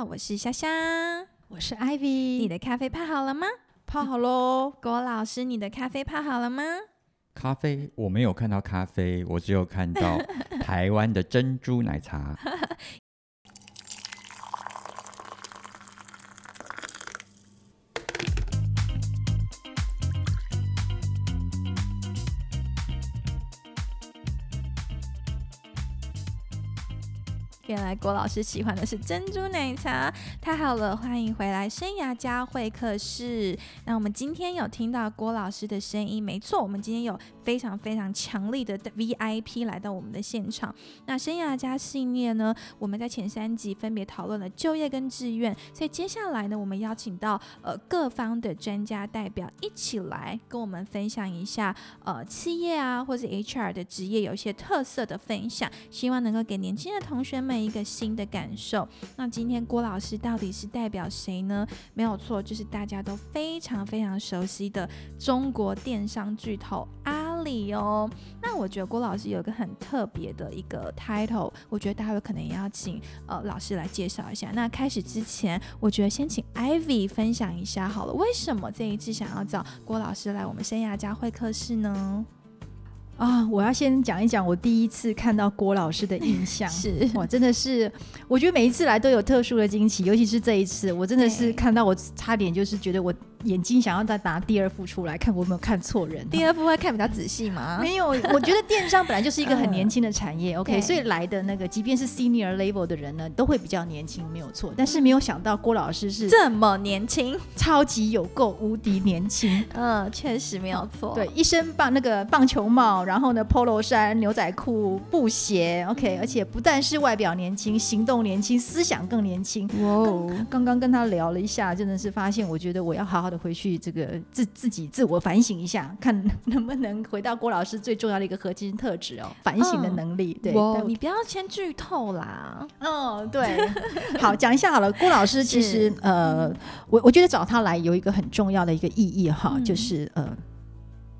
好，我是香香，我是 Ivy。你的咖啡泡好了吗？泡好喽。郭老师，你的咖啡泡好了吗？咖啡我没有看到咖啡，我只有看到台湾的珍珠奶茶。原来郭老师喜欢的是珍珠奶茶，太好了！欢迎回来生涯家会客室。那我们今天有听到郭老师的声音，没错，我们今天有非常非常强力的 VIP 来到我们的现场。那生涯家系列呢，我们在前三集分别讨论了就业跟志愿，所以接下来呢，我们邀请到呃各方的专家代表一起来跟我们分享一下呃企业啊或者 HR 的职业有一些特色的分享，希望能够给年轻的同学们。一个新的感受。那今天郭老师到底是代表谁呢？没有错，就是大家都非常非常熟悉的中国电商巨头阿里哦。那我觉得郭老师有一个很特别的一个 title，我觉得待会可能也要请呃老师来介绍一下。那开始之前，我觉得先请 Ivy 分享一下好了，为什么这一次想要找郭老师来我们生涯家会客室呢？啊，我要先讲一讲我第一次看到郭老师的印象。是，我，真的是，我觉得每一次来都有特殊的惊奇，尤其是这一次，我真的是看到我差点就是觉得我。眼睛想要再拿第二副出来看，我有没有看错人？第二副会看比较仔细吗？没有，我觉得电商本来就是一个很年轻的产业，OK，所以来的那个即便是 senior level 的人呢，都会比较年轻，没有错。但是没有想到郭老师是这么年轻，超级有够无敌年轻。嗯，确实没有错。对，一身棒那个棒球帽，然后呢，polo 衫、牛仔裤、布鞋，OK，而且不但是外表年轻，行动年轻，思想更年轻。哇哦，刚刚跟他聊了一下，真的是发现，我觉得我要好好。的回去，这个自自己自我反省一下，看 能不能回到郭老师最重要的一个核心特质哦，反省的能力。对，你不要先剧透啦。嗯，对。好，讲一下好了。郭老师其实呃，我我觉得找他来有一个很重要的一个意义哈，就是呃，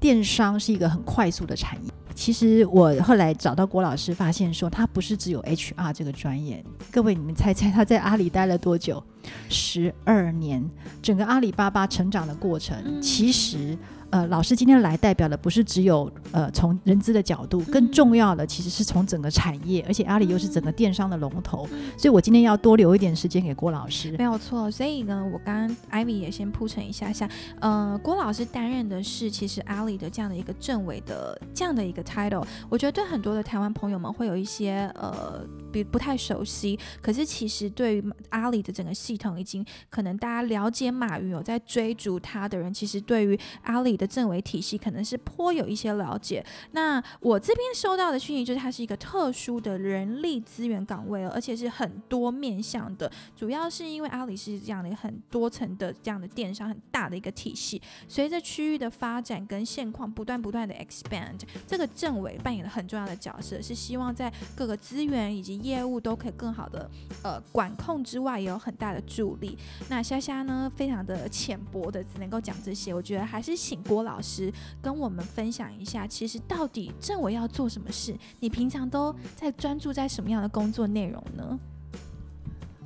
电商是一个很快速的产业。其实我后来找到郭老师，发现说他不是只有 HR 这个专业。各位，你们猜猜他在阿里待了多久？十二年。整个阿里巴巴成长的过程，其实。呃，老师今天来代表的不是只有呃从人资的角度，更重要的其实是从整个产业，而且阿里又是整个电商的龙头，所以我今天要多留一点时间给郭老师。没有错，所以呢，我刚刚 Ivy 也先铺陈一下下，呃，郭老师担任的是其实阿里的这样的一个政委的这样的一个 title，我觉得对很多的台湾朋友们会有一些呃比不太熟悉，可是其实对于阿里的整个系统，已经可能大家了解马云有在追逐他的人，其实对于阿里。的政委体系可能是颇有一些了解。那我这边收到的讯息就是，它是一个特殊的人力资源岗位而且是很多面向的。主要是因为阿里是这样的很多层的这样的电商很大的一个体系，随着区域的发展跟现况不断不断的 expand，这个政委扮演了很重要的角色，是希望在各个资源以及业务都可以更好的呃管控之外，也有很大的助力。那虾虾呢，非常的浅薄的只能够讲这些，我觉得还是请。郭老师跟我们分享一下，其实到底政委要做什么事？你平常都在专注在什么样的工作内容呢？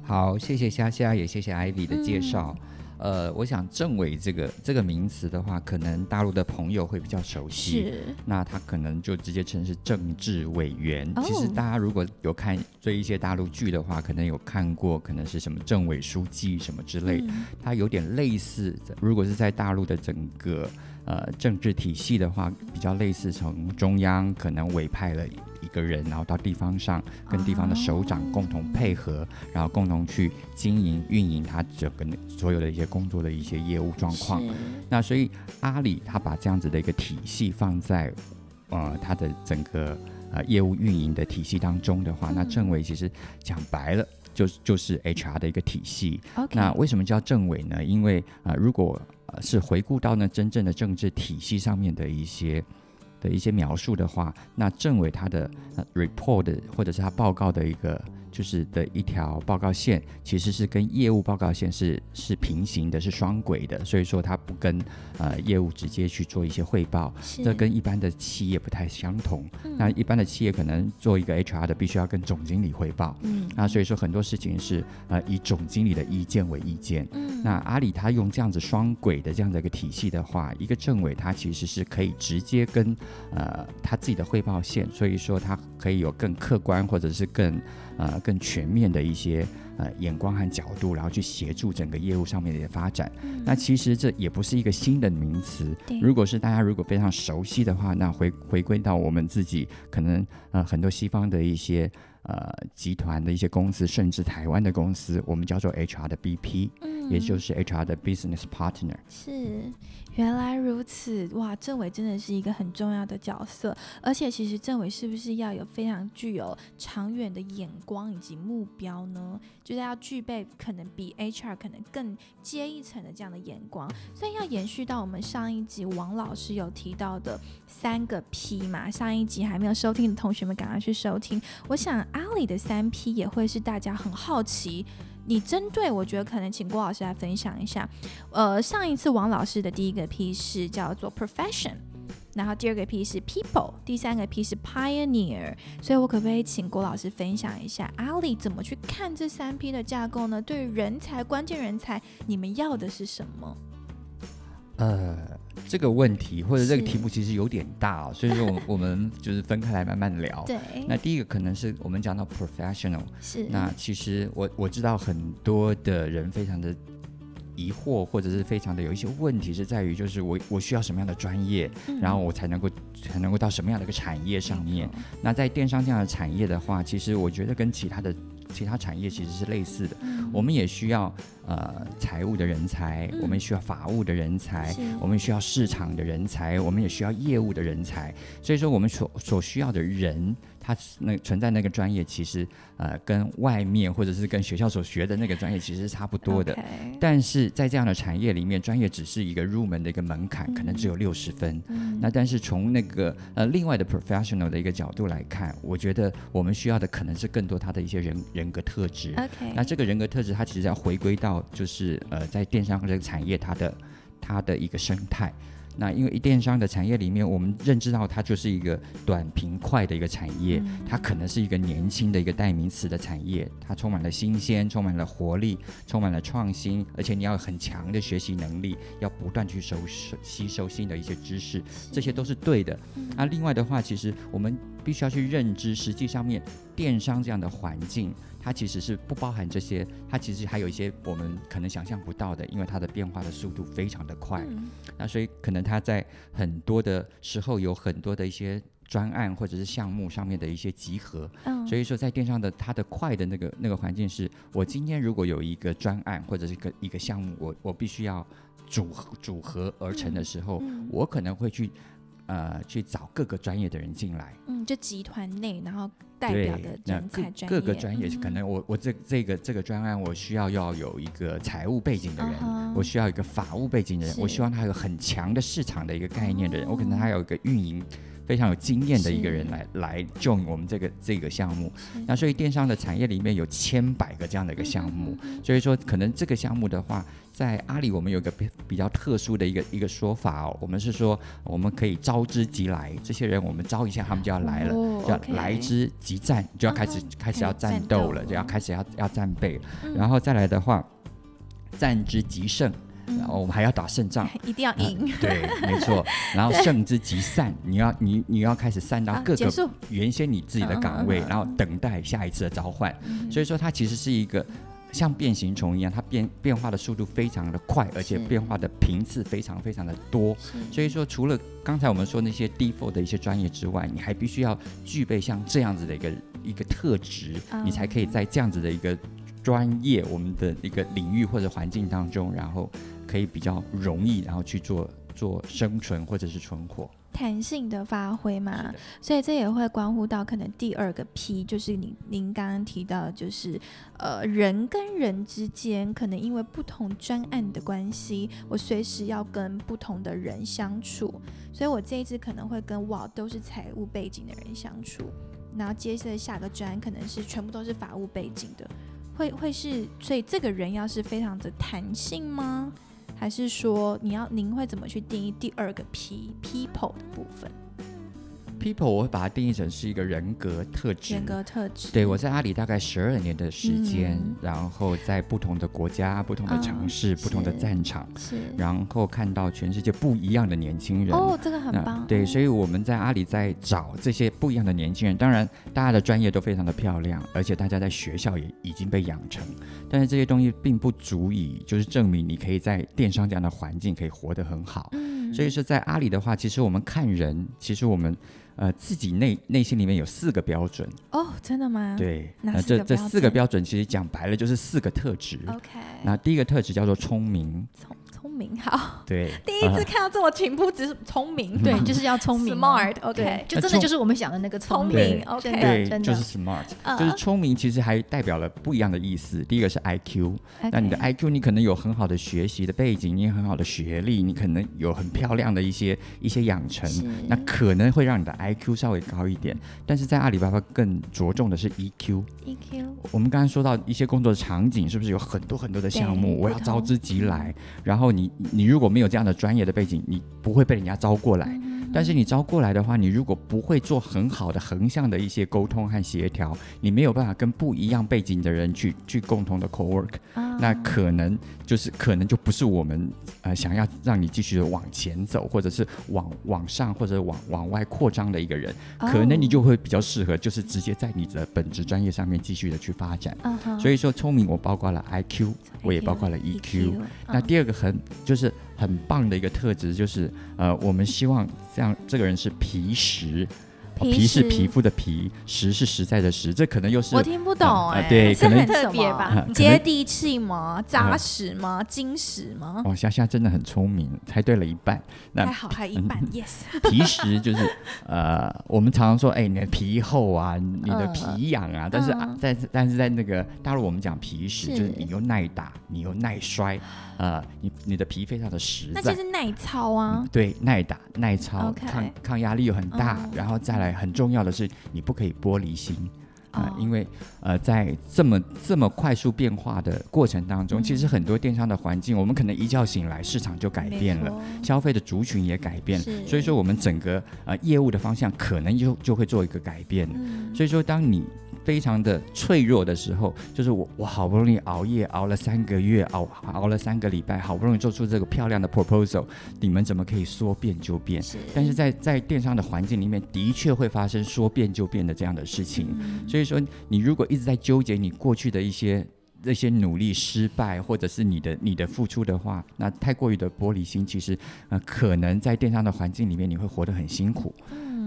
好，谢谢虾虾，也谢谢 Ivy 的介绍。呃，我想政委这个这个名词的话，可能大陆的朋友会比较熟悉。是。那他可能就直接称是政治委员。其实大家如果有看追一些大陆剧的话，可能有看过，可能是什么政委书记什么之类，它有点类似。如果是在大陆的整个。呃，政治体系的话，比较类似从中央可能委派了一个人，然后到地方上跟地方的首长共同配合，然后共同去经营运营他整个所有的一些工作的一些业务状况。那所以阿里他把这样子的一个体系放在呃他的整个呃业务运营的体系当中的话，那政委其实讲白了就就是 HR 的一个体系。那为什么叫政委呢？因为啊，如果是回顾到呢真正的政治体系上面的一些的一些描述的话，那政委他的 report 或者是他报告的一个就是的一条报告线，其实是跟业务报告线是是平行的，是双轨的，所以说它不跟呃业务直接去做一些汇报，这跟一般的企业不太相同。那一般的企业可能做一个 HR 的，必须要跟总经理汇报，嗯，那所以说很多事情是呃以总经理的意见为意见。嗯，那阿里他用这样子双轨的这样的一个体系的话，一个政委他其实是可以直接跟呃他自己的汇报线，所以说他可以有更客观或者是更。呃，更全面的一些呃眼光和角度，然后去协助整个业务上面的一些发展。那其实这也不是一个新的名词。如果是大家如果非常熟悉的话，那回回归到我们自己，可能呃很多西方的一些呃集团的一些公司，甚至台湾的公司，我们叫做 HR 的 BP，嗯也就是 HR 的 Business Partner。是。原来如此，哇！政委真的是一个很重要的角色，而且其实政委是不是要有非常具有长远的眼光以及目标呢？就是要具备可能比 HR 可能更接一层的这样的眼光，所以要延续到我们上一集王老师有提到的三个 P 嘛。上一集还没有收听的同学们，赶快去收听。我想阿里的三 P 也会是大家很好奇。你针对我觉得可能请郭老师来分享一下，呃，上一次王老师的第一个 P 是叫做 profession，然后第二个 P 是 people，第三个 P 是 pioneer，所以我可不可以请郭老师分享一下阿里怎么去看这三 P 的架构呢？对于人才、关键人才，你们要的是什么？呃，这个问题或者这个题目其实有点大，哦所以说我我们就是分开来慢慢聊。对，那第一个可能是我们讲到 professional，是那其实我我知道很多的人非常的疑惑，或者是非常的有一些问题是在于，就是我我需要什么样的专业，然后我才能够才能够到什么样的一个产业上面。那在电商这样的产业的话，其实我觉得跟其他的。其他产业其实是类似的，我们也需要呃财务的人才，我们需要法务的人才，我们需要市场的人才，我们也需要业务的人才。所以说，我们所所需要的人。他那存在那个专业，其实呃跟外面或者是跟学校所学的那个专业其实是差不多的。但是在这样的产业里面，专业只是一个入门的一个门槛，可能只有六十分。那但是从那个呃另外的 professional 的一个角度来看，我觉得我们需要的可能是更多他的一些人人格特质。那这个人格特质，它其实要回归到就是呃在电商这个产业它的它的一个生态。那因为电商的产业里面，我们认知到它就是一个短平快的一个产业，它可能是一个年轻的一个代名词的产业，它充满了新鲜，充满了活力，充满了创新，而且你要很强的学习能力，要不断去收吸收新的一些知识，这些都是对的。那另外的话，其实我们必须要去认知，实际上面电商这样的环境。它其实是不包含这些，它其实还有一些我们可能想象不到的，因为它的变化的速度非常的快。那所以可能它在很多的时候有很多的一些专案或者是项目上面的一些集合。所以说在电商的它的快的那个那个环境是，我今天如果有一个专案或者是一个一个项目，我我必须要组组合而成的时候，我可能会去。呃，去找各个专业的人进来，嗯，就集团内，然后代表的人才专业，各个专业，可能我我这这个这个专案，我需要要有一个财务背景的人，我需要一个法务背景的人，我希望他有很强的市场的一个概念的人，我可能他有一个运营非常有经验的一个人来来 join 我们这个这个项目。那所以电商的产业里面有千百个这样的一个项目，所以说可能这个项目的话。在阿里，我们有个比比较特殊的一个一个说法哦，我们是说我们可以招之即来，这些人我们招一下，他们就要来了，就要来之即战，就要开始开始要战斗了，就要开始要要战备了，然后再来的话，战之即胜，然后我们还要打胜仗，一定要赢，对，没错，然后胜之即散，你要你你要开始散到各个原先你自己的岗位，然后等待下一次的召唤，所以说它其实是一个。像变形虫一样，它变变化的速度非常的快，而且变化的频次非常非常的多。所以说，除了刚才我们说那些 default 的一些专业之外，你还必须要具备像这样子的一个一个特质，你才可以在这样子的一个专业我们的一个领域或者环境当中，然后可以比较容易，然后去做做生存或者是存活。弹性的发挥嘛，所以这也会关乎到可能第二个 P，就是您您刚刚提到，就是呃人跟人之间可能因为不同专案的关系，我随时要跟不同的人相处，所以我这一次可能会跟哇都是财务背景的人相处。然后接着下个专可能是全部都是法务背景的，会会是，所以这个人要是非常的弹性吗？还是说你要您会怎么去定义第二个 P people 的部分？？People，我会把它定义成是一个人格特质。人格特质。对，我在阿里大概十二年的时间，然后在不同的国家、不同的城市、不同的战场，是，然后看到全世界不一样的年轻人。哦，这个很棒。对，所以我们在阿里在找这些不一样的年轻人。当然，大家的专业都非常的漂亮，而且大家在学校也已经被养成。但是这些东西并不足以，就是证明你可以在电商这样的环境可以活得很好。嗯。所以说，在阿里的话，其实我们看人，其实我们。呃，自己内内心里面有四个标准哦，真的吗？对，那这这四个标准其实讲白了就是四个特质。OK，那第一个特质叫做聪明。聪明好，对，第一次看到这么平铺直聪明，对，就是要聪明，smart，OK，就真的就是我们想的那个聪明，OK，对，就是 smart，就是聪明，其实还代表了不一样的意思。第一个是 IQ，那你的 IQ，你可能有很好的学习的背景，你有很好的学历，你可能有很漂亮的一些一些养成，那可能会让你的 IQ 稍微高一点。但是在阿里巴巴更着重的是 EQ，EQ。我们刚刚说到一些工作的场景，是不是有很多很多的项目，我要招之即来，然后。你你如果没有这样的专业的背景，你不会被人家招过来。但是你招过来的话，你如果不会做很好的横向的一些沟通和协调，你没有办法跟不一样背景的人去去共同的 co work，那可能就是可能就不是我们呃想要让你继续的往前走，或者是往往上或者往往外扩张的一个人，可能你就会比较适合，就是直接在你的本职专业上面继续的去发展。所以说聪明我包括了 IQ，我也包括了 EQ。那第二个很就是。很棒的一个特质就是，呃，我们希望这样，这个人是皮实。皮是皮肤的皮，实是实在的实，这可能又是我听不懂哎，对，可能特别吧？接地气吗？扎实吗？精实吗？哦，夏夏真的很聪明，猜对了一半。那还好，还一半，yes。皮实就是呃，我们常常说，哎，你的皮厚啊，你的皮痒啊，但是在但是在那个大陆，我们讲皮实，就是你又耐打，你又耐摔，呃，你你的皮非常的实在，那就是耐操啊。对，耐打耐操，抗抗压力又很大，然后再来。很重要的是，你不可以玻璃心啊，因为呃，在这么这么快速变化的过程当中，其实很多电商的环境，我们可能一觉醒来，市场就改变了，消费的族群也改变，所以说我们整个呃业务的方向可能就就会做一个改变。所以说，当你非常的脆弱的时候，就是我我好不容易熬夜熬了三个月，熬熬了三个礼拜，好不容易做出这个漂亮的 proposal，你们怎么可以说变就变？但是在在电商的环境里面，的确会发生说变就变的这样的事情。所以说，你如果一直在纠结你过去的一些那些努力失败，或者是你的你的付出的话，那太过于的玻璃心，其实呃可能在电商的环境里面你会活得很辛苦。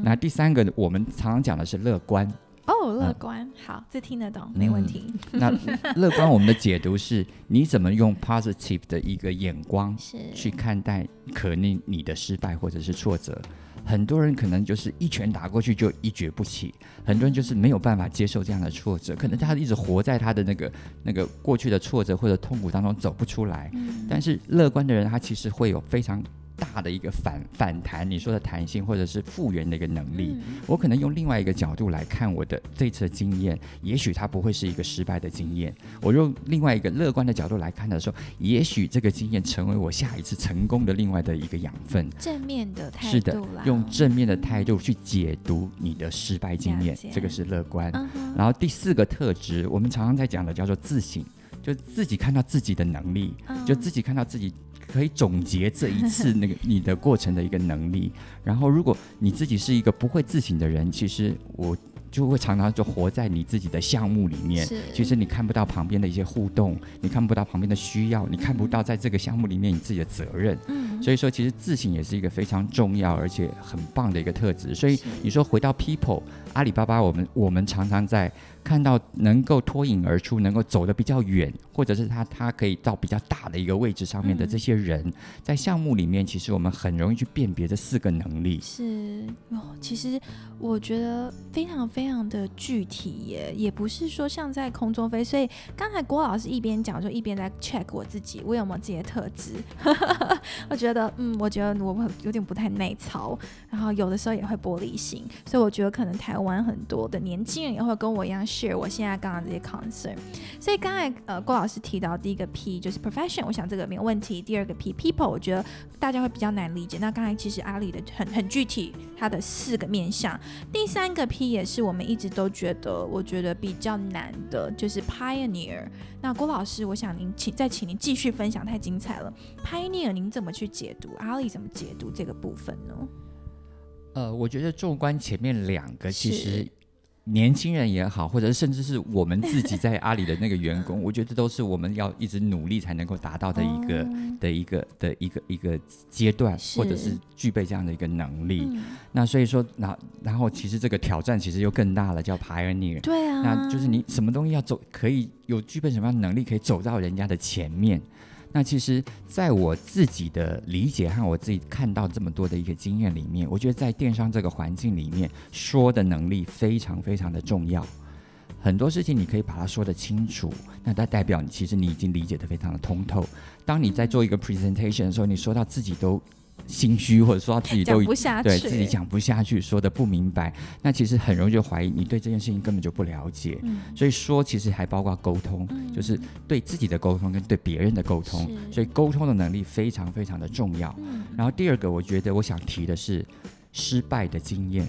那第三个，我们常常讲的是乐观。哦，乐观，好，这听得懂，没问题。那 乐观，我们的解读是，你怎么用 positive 的一个眼光去看待可能你的失败或者是挫折？很多人可能就是一拳打过去就一蹶不起，很多人就是没有办法接受这样的挫折，可能他一直活在他的那个那个过去的挫折或者痛苦当中走不出来。但是乐观的人，他其实会有非常。大的一个反反弹，你说的弹性或者是复原的一个能力，我可能用另外一个角度来看我的这次的经验，也许它不会是一个失败的经验。我用另外一个乐观的角度来看的时候，也许这个经验成为我下一次成功的另外的一个养分。正面的态度，是的，用正面的态度去解读你的失败经验，这个是乐观。然后第四个特质，我们常常在讲的叫做自省，就自己看到自己的能力，就自己看到自己。可以总结这一次那个你的过程的一个能力，然后如果你自己是一个不会自省的人，其实我。就会常常就活在你自己的项目里面，其实你看不到旁边的一些互动，你看不到旁边的需要，你看不到在这个项目里面你自己的责任。嗯，所以说其实自省也是一个非常重要而且很棒的一个特质。所以你说回到 people，阿里巴巴，我们我们常常在看到能够脱颖而出，能够走得比较远，或者是他他可以到比较大的一个位置上面的这些人，在项目里面，其实我们很容易去辨别这四个能力。是哦，其实我觉得非常。非常的具体耶，也不是说像在空中飞。所以刚才郭老师一边讲，就一边在 check 我自己，我有没有这些特质？我觉觉得，嗯，我觉得我有点不太内操，然后有的时候也会玻璃心，所以我觉得可能台湾很多的年轻人也会跟我一样 share 我现在刚刚这些 concern。所以刚才呃郭老师提到第一个 P 就是 profession，我想这个没有问题。第二个 P people，我觉得大家会比较难理解。那刚才其实阿里的很很具体，它的四个面向。第三个 P 也是我们一直都觉得，我觉得比较难的，就是 pioneer。那郭老师，我想您请再请您继续分享，太精彩了。Pioneer，您怎么去解读？阿里怎么解读这个部分呢？呃，我觉得纵观前面两个，其实年轻人也好，或者甚至是我们自己在阿里的那个员工，我觉得都是我们要一直努力才能够达到的一个的一个的一个一个阶段，或者是具备这样的一个能力。那所以说，那然后其实这个挑战其实又更大了，叫 Pioneer。对啊，那就是你什么东西要走，可以有具备什么样的能力，可以走到人家的前面。那其实，在我自己的理解和我自己看到这么多的一个经验里面，我觉得在电商这个环境里面，说的能力非常非常的重要。很多事情你可以把它说得清楚，那它代表你其实你已经理解的非常的通透。当你在做一个 presentation 的时候，你说到自己都。心虚，或者说他自己都对自己讲不下去，说的不明白，那其实很容易就怀疑你对这件事情根本就不了解。所以说，其实还包括沟通，就是对自己的沟通跟对别人的沟通。所以沟通的能力非常非常的重要。然后第二个，我觉得我想提的是失败的经验。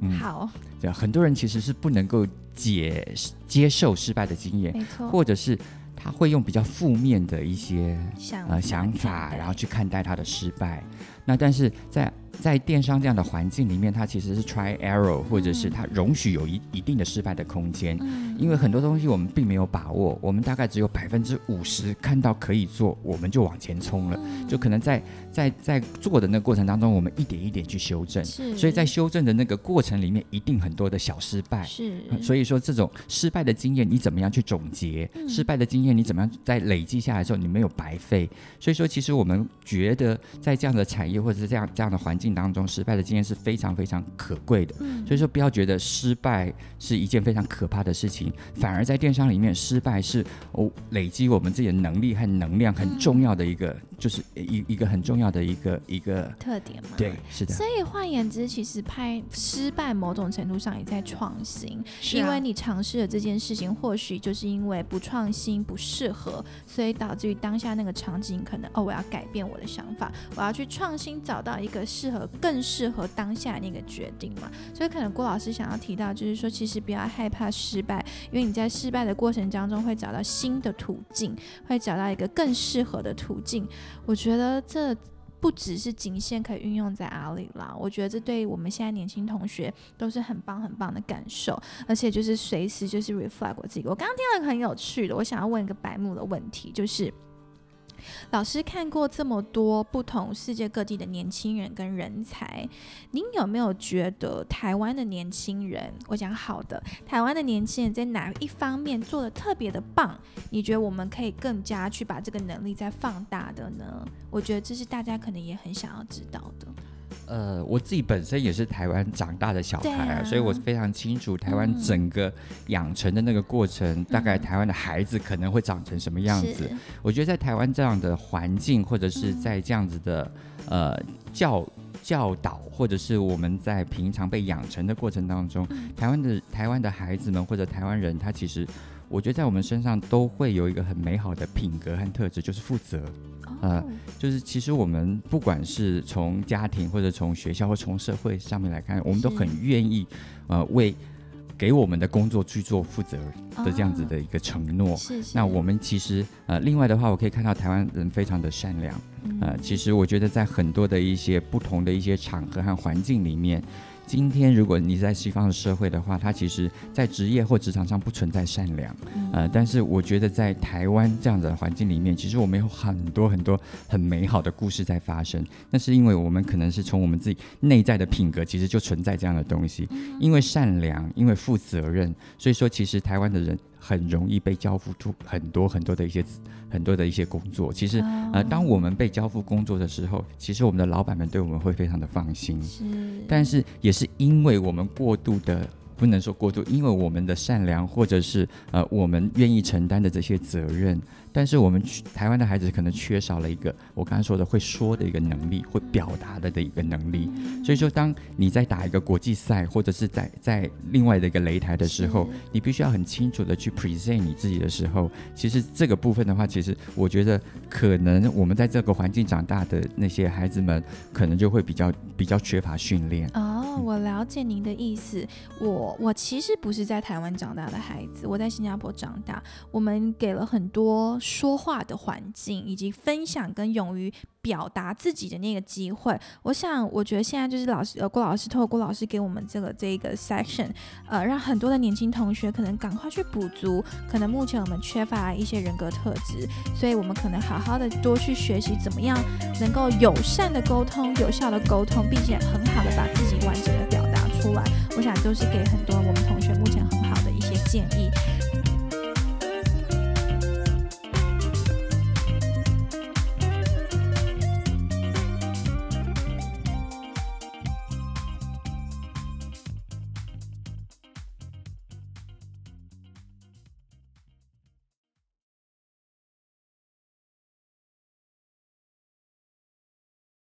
嗯，好，对，很多人其实是不能够接接受失败的经验，没错，或者是。他会用比较负面的一些呃想法，然后去看待他的失败。那但是在在电商这样的环境里面，它其实是 try error，或者是它容许有一一定的失败的空间。嗯，因为很多东西我们并没有把握，我们大概只有百分之五十看到可以做，我们就往前冲了。就可能在在在做的那个过程当中，我们一点一点去修正。所以在修正的那个过程里面，一定很多的小失败。是，所以说这种失败的经验，你怎么样去总结？失败的经验你怎么样在累积下来之后，你没有白费。所以说，其实我们觉得在这样的产业或者是这样这样的环境当中，失败的经验是非常非常可贵的。所以说，不要觉得失败是一件非常可怕的事情，反而在电商里面，失败是哦累积我们自己的能力和能量很重要的一个，就是一一个很重要的一个一个特点嘛。对，是的。所以换言之，其实拍失败某种程度上也在创新，因为你尝试了这件事情，或许就是因为不创新、不适合，所以导致于当下那个场景可能哦，我要改变我的想法，我要去创新，找到一个适合、更适合当下那个决定嘛。所以可能郭老师想要提到，就是说，其实不要害怕失败，因为你在失败的过程当中会找到新的途径，会找到一个更适合的途径。我觉得这不只是仅限可以运用在阿里啦，我觉得这对我们现在年轻同学都是很棒很棒的感受，而且就是随时就是 reflect 我自己。我刚刚听了很有趣的，我想要问一个白目的问题，就是。老师看过这么多不同世界各地的年轻人跟人才，您有没有觉得台湾的年轻人，我讲好的，台湾的年轻人在哪一方面做的特别的棒？你觉得我们可以更加去把这个能力再放大的呢？我觉得这是大家可能也很想要知道的。呃，我自己本身也是台湾长大的小孩啊，所以我非常清楚台湾整个养成的那个过程，大概台湾的孩子可能会长成什么样子。我觉得在台湾这样的环境，或者是在这样子的呃教教导，或者是我们在平常被养成的过程当中，台湾的台湾的孩子们或者台湾人，他其实。我觉得在我们身上都会有一个很美好的品格和特质，就是负责。呃，就是其实我们不管是从家庭或者从学校或从社会上面来看，我们都很愿意呃为给我们的工作去做负责的这样子的一个承诺。那我们其实呃，另外的话，我可以看到台湾人非常的善良。呃，其实我觉得在很多的一些不同的一些场合和环境里面。今天，如果你在西方的社会的话，它其实，在职业或职场上不存在善良，呃，但是我觉得在台湾这样子的环境里面，其实我们有很多很多很美好的故事在发生。那是因为我们可能是从我们自己内在的品格，其实就存在这样的东西，因为善良，因为负责任，所以说其实台湾的人。很容易被交付出很多很多的一些很多的一些工作。其实，呃，当我们被交付工作的时候，其实我们的老板们对我们会非常的放心。是，但是也是因为我们过度的不能说过度，因为我们的善良或者是呃我们愿意承担的这些责任。但是我们台湾的孩子可能缺少了一个我刚才说的会说的一个能力，会表达的的一个能力。所以说，当你在打一个国际赛，或者是在在另外的一个擂台的时候，你必须要很清楚的去 present 你自己的时候，其实这个部分的话，其实我觉得可能我们在这个环境长大的那些孩子们，可能就会比较比较缺乏训练。哦，我了解您的意思。我我其实不是在台湾长大的孩子，我在新加坡长大，我们给了很多。说话的环境，以及分享跟勇于表达自己的那个机会，我想，我觉得现在就是老师，呃，郭老师，透过郭老师给我们这个这个 section，呃，让很多的年轻同学可能赶快去补足，可能目前我们缺乏一些人格特质，所以我们可能好好的多去学习，怎么样能够友善的沟通，有效的沟通，并且很好的把自己完我想都是给很多我们同学目前很好的一些建议。